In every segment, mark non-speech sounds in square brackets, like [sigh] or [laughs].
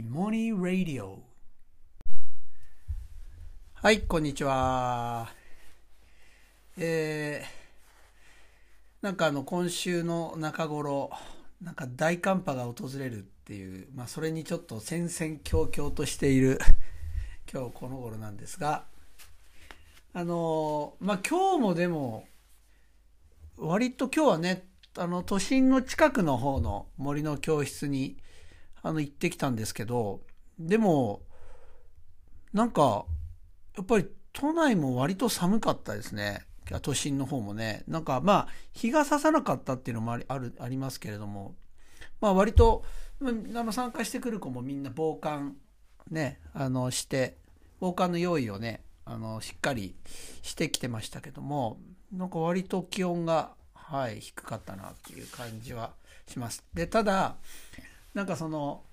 イモニーラディオはいこんにちは。えー、なんかあの今週の中頃なんか大寒波が訪れるっていう、まあ、それにちょっと戦々恐々としている今日この頃なんですがあのまあ今日もでも割と今日はねあの都心の近くの方の森の教室にあの行ってきたんですけどでもなんかやっぱり都内も割と寒かったですね。都心の方もね。なんかまあ日が差さなかったっていうのもありあるありますけれども。まあ割と参加してくる子もみんな防寒ねあのして防寒の用意をねあのしっかりしてきてましたけどもなんか割と気温がはい低かったなっていう感じはします。でただなんかその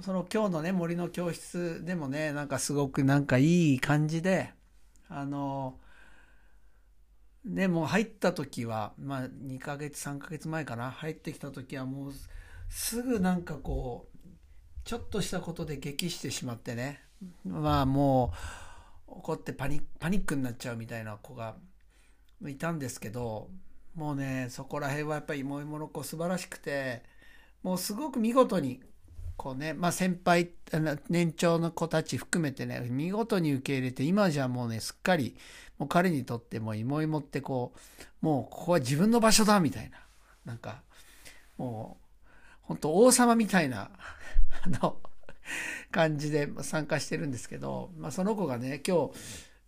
その今日のね森の教室でもねなんかすごくなんかいい感じであのねもう入った時はまあ2ヶ月3ヶ月前かな入ってきた時はもうすぐなんかこうちょっとしたことで激してしまってねまあもう怒ってパニパニックになっちゃうみたいな子がいたんですけどもうねそこら辺はやっぱり芋芋の子素晴らしくてもうすごく見事にこうね、まあ、先輩年長の子たち含めてね見事に受け入れて今じゃもうねすっかりもう彼にとっても芋芋ってこうもうここは自分の場所だみたいななんかもう本当王様みたいな [laughs] あの感じで参加してるんですけど、まあ、その子がね今日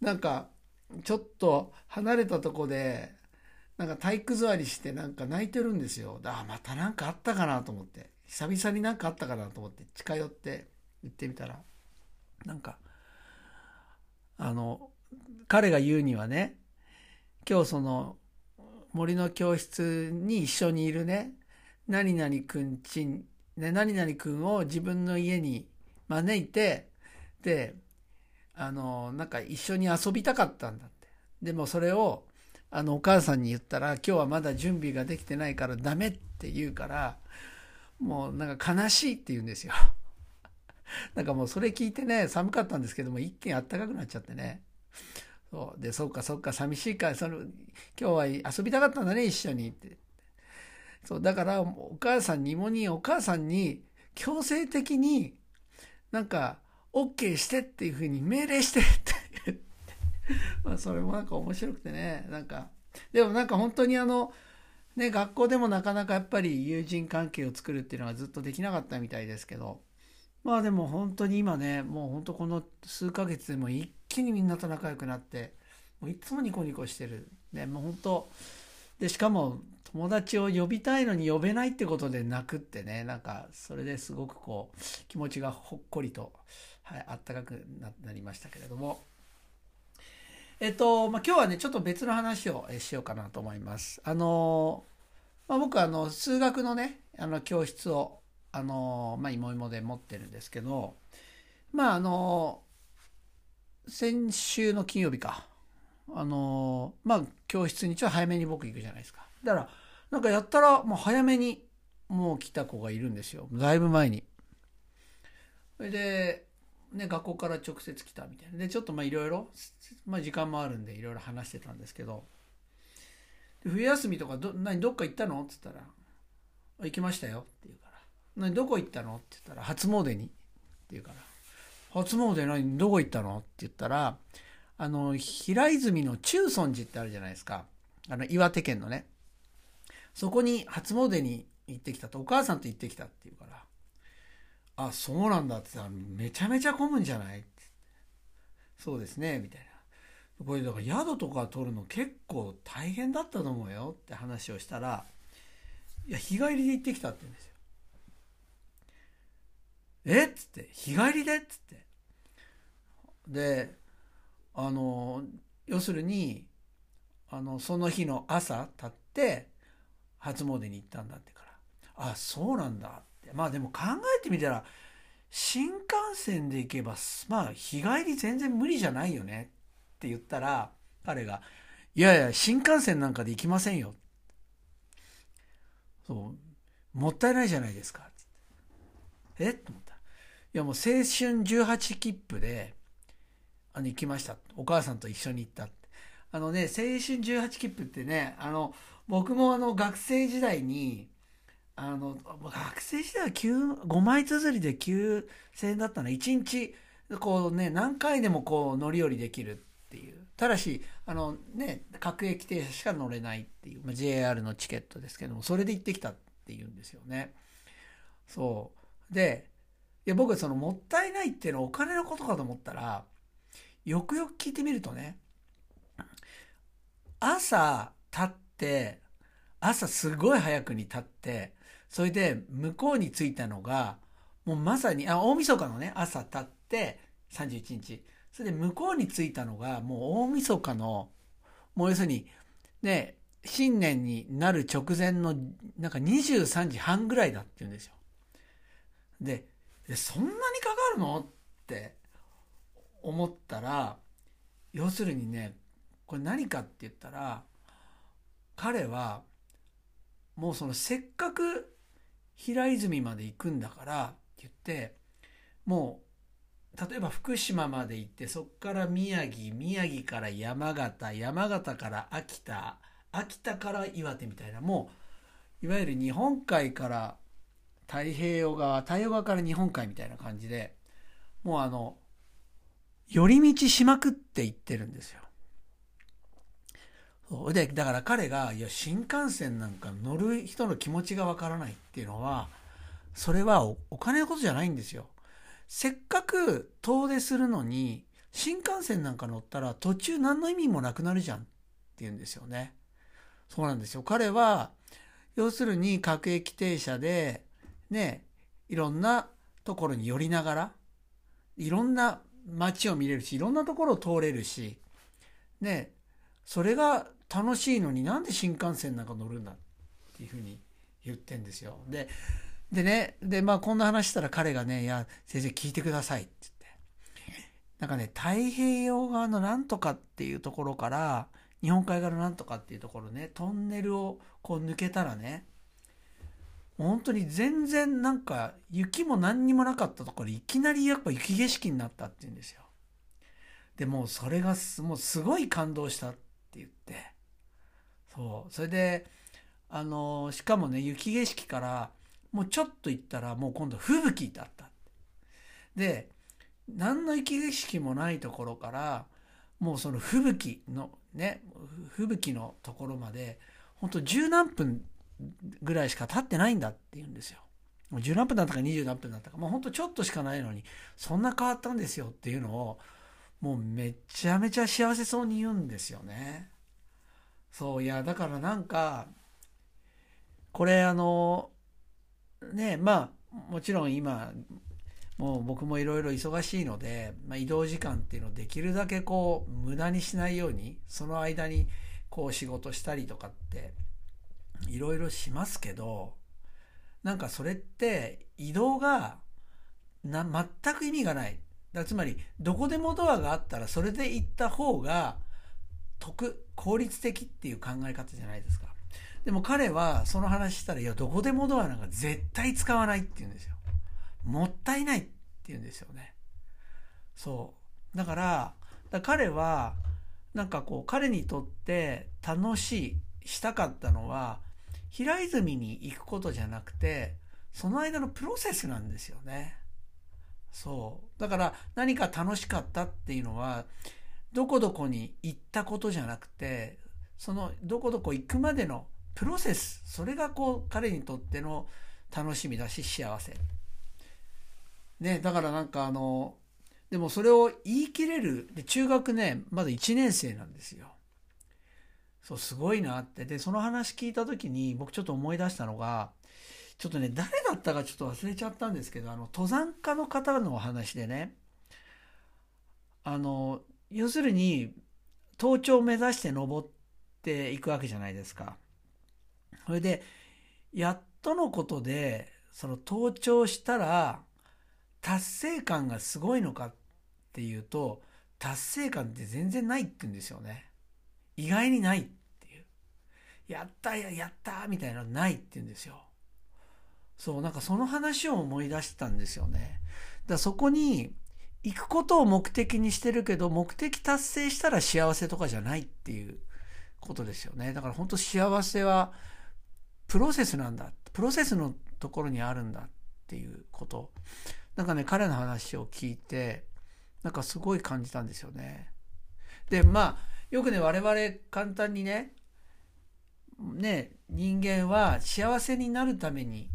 なんかちょっと離れたとこでなんか体育座りしてなんか泣いてるんですよ。あまた何かあったかなと思って。久々になんかあったかなと思って近寄って行ってみたら。なんかあの彼が言うにはね今日その森の教室に一緒にいるね何々くんちん、ね、何々くんを自分の家に招いてであのなんか一緒に遊びたかったんだって。でもそれをあのお母さんに言ったら今日はまだ準備ができてないからダメって言うからもうなんか悲しいって言うんですよ。[laughs] なんかもうそれ聞いてね寒かったんですけども一気にあったかくなっちゃってね。そうでそうかそうか寂しいからその今日は遊びたかったんだね一緒にって。そうだからお母さんにもにお母さんに強制的になんか OK してっていうふうに命令してってまあそれもなんか面白くてねなんか。でもなんか本当にあのね学校でもなかなかやっぱり友人関係を作るっていうのはずっとできなかったみたいですけど。まあでも本当に今ねもう本当この数ヶ月でも一気にみんなと仲良くなってもういつもニコニコしてる。ねもう本当でしかも友達を呼びたいのに呼べないってことで泣くってねなんかそれですごくこう気持ちがほっこりと、はい、あったかくなりましたけれども。えっと、まあ、今日はねちょっと別の話をしようかなと思います。あの、まあ、僕はあの数学のねあの教室をあのまあ芋芋で持ってるんですけどまああの先週の金曜日か。あのまあ教室にちょっと早めに僕行くじゃないですか。だからなんかやったらもう早めにもう来た子がいるんですよ。だいぶ前に。それで、ね、学校から直接来たみたいな。でちょっとまあいろいろ、まあ、時間もあるんでいろいろ話してたんですけど。冬休みとかど何どっか行ったの？って言ったら「行きましたよ」って言うから「何どこ行ったの?」って言ったら「初詣に」って言うから「初詣何？どこ行ったの?」って言ったらあの平泉の中尊寺ってあるじゃないですか。あの岩手県のね。そこに初詣に行ってきたと。お母さんと行ってきたって言うから「あそうなんだ」って言ったら「めちゃめちゃ混むんじゃない?」ってそうですねみたいなこれだから宿とか取るの結構大変だったと思うよって話をしたら「いや日帰りで行ってきた」って言うんですよ。え？っつって「日帰りで?」っつってであの要するにあのその日の朝立って初詣に行ったんだってからあそうなんだってまあでも考えてみたら新幹線で行けばまあ日帰り全然無理じゃないよね。って言ったら彼が「いやいや新幹線なんかで行きませんよ」そう。もったいないじゃないですか。ってえ？っと思った。いやもう青春18切符で、あの、行きました。お母さんと一緒に行った。あのね、青春18切符ってね、あの、僕もあの、学生時代に、あの、学生時代は、5枚綴りで9000円だったの。1日、こうね、何回でもこう乗り降りできるっていう。ただし、あのね、各駅停車しか乗れないっていう、まあ、JR のチケットですけども、それで行ってきたっていうんですよね。そう。で、いや僕はそのもったいないっていうのはお金のことかと思ったら、よくよく聞いてみるとね、朝立って、朝すごい早くに立って、それで向こうに着いたのが、もうまさに、あ、大晦日のね、朝立って、31日。それで向こうに着いたのが、もう大晦日の、もう要するに、ね、新年になる直前の、なんか23時半ぐらいだって言うんですよ。で、でそんなにかかるの？って思ったら、要するにね、これ何かって言ったら、彼は、もうそのせっかく平泉まで行くんだからって言って、もう、例えば福島まで行って、そこから宮城、宮城から山形、山形から秋田、秋田から岩手みたいな、もう、いわゆる日本海から太平洋側、太平洋側から日本海みたいな感じで、もうあの、寄り道しまくって行ってるんですよ。で、だから彼が、いや、新幹線なんか乗る人の気持ちがわからないっていうのは、それはお金のことじゃないんですよ。せっかく遠出するのに、新幹線なんか乗ったら途中何の意味もなくなるじゃんって言うんですよね。そうなんですよ。彼は、要するに各駅停車で、ね、いろんなところに寄りながら、いろんな街を見れるし、いろんなところを通れるし、ね、それが楽しいのになんで新幹線なんか乗るんだっていうふうに言ってんですよ。で、でね、で、まあこんな話したら彼がね、いや、先生聞いてくださいって言って。なんかね、太平洋側のなんとかっていうところから、日本海側のなんとかっていうところね、トンネルをこう抜けたらね、本当に全然なんか雪も何にもなかったところいきなりやっぱ雪景色になったって言うんですよ。でもうそれがもうすごい感動したって言って。そう。それで、あの、しかもね、雪景色からもうちょっと行ったらもう今度吹雪だった。で、何の雪景色もないところから、もうその吹雪のね、吹雪のところまで、本当十何分ぐらいしか経ってないんだって言うんですよ。もう10何分だったか20何分だったか、もうほんとちょっとしかないのに、そんな変わったんですよっていうのを、もうめちゃめちゃ幸せそうに言うんですよね。そう、いや、だからなんか、これあの、ね、まあ、もちろん今、もう僕もいろいろ忙しいので、まあ、移動時間っていうのをできるだけこう、無駄にしないように、その間にこう仕事したりとかっていろいろしますけど、なんかそれって移動がな全く意味がない。だつまり、どこでもドアがあったらそれで行った方が得、効率的っていう考え方じゃないですか。でも彼はその話したら、いや、どこでもドアなんか絶対使わないって言うんですよ。もったいないって言うんですよね。そう。だから、彼は、なんかこう、彼にとって楽しい、したかったのは、平泉に行くことじゃなくて、その間のプロセスなんですよね。そう。だから何か楽しかったっていうのは、どこどこに行ったことじゃなくて、そのどこどこ行くまでのプロセス、それがこう彼にとっての楽しみだし幸せ。ね、だからなんかあの、でもそれを言い切れる、で中学ね、まだ1年生なんですよ。そう、すごいなって。で、その話聞いた時に僕ちょっと思い出したのが、ちょっとね、誰だったかちょっと忘れちゃったんですけど、あの、登山家の方のお話でね、あの、要するに、登頂を目指して登っていくわけじゃないですか。それで、やっとのことで、その登頂したら、達成感がすごいのかっていうと、達成感って全然ないって言うんですよね。意外にないっていう。やったや、ったみたいなのないって言うんですよ。そうなんかその話を思い出したんですよねだそこに行くことを目的にしてるけど目的達成したら幸せとかじゃないっていうことですよね。だから本当幸せはプロセスなんだ。プロセスのところにあるんだっていうこと。なんかね彼の話を聞いてなんかすごい感じたんですよね。でまあよくね我々簡単にねね人間は幸せになるために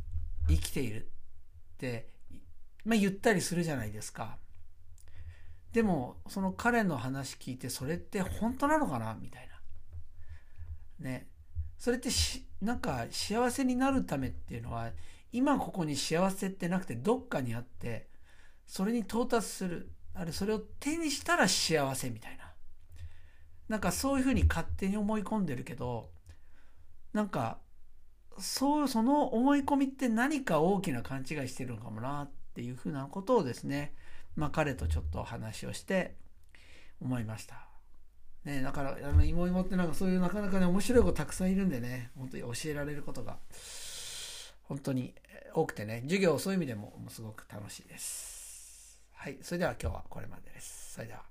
生きているって、まあ、言ったりするじゃないですか。でもその彼の話聞いてそれって本当なのかな？みたいな。ね。それってしなんか幸せになるためっていうのは今ここに幸せってなくてどっかにあってそれに到達する。あれそれを手にしたら幸せみたいな。なんかそういうふうに勝手に思い込んでるけどなんかそうその思い込みって何か大きな勘違いしてるのかもなっていうふうなことをですねまあ彼とちょっと話をして思いました。ね、だからあの芋芋ってなんかそういうなかなかね面白い子たくさんいるんでね本当に教えられることが本当に多くてね授業そういう意味でもすごく楽しいです。はいそれでは今日はこれまでです。それでは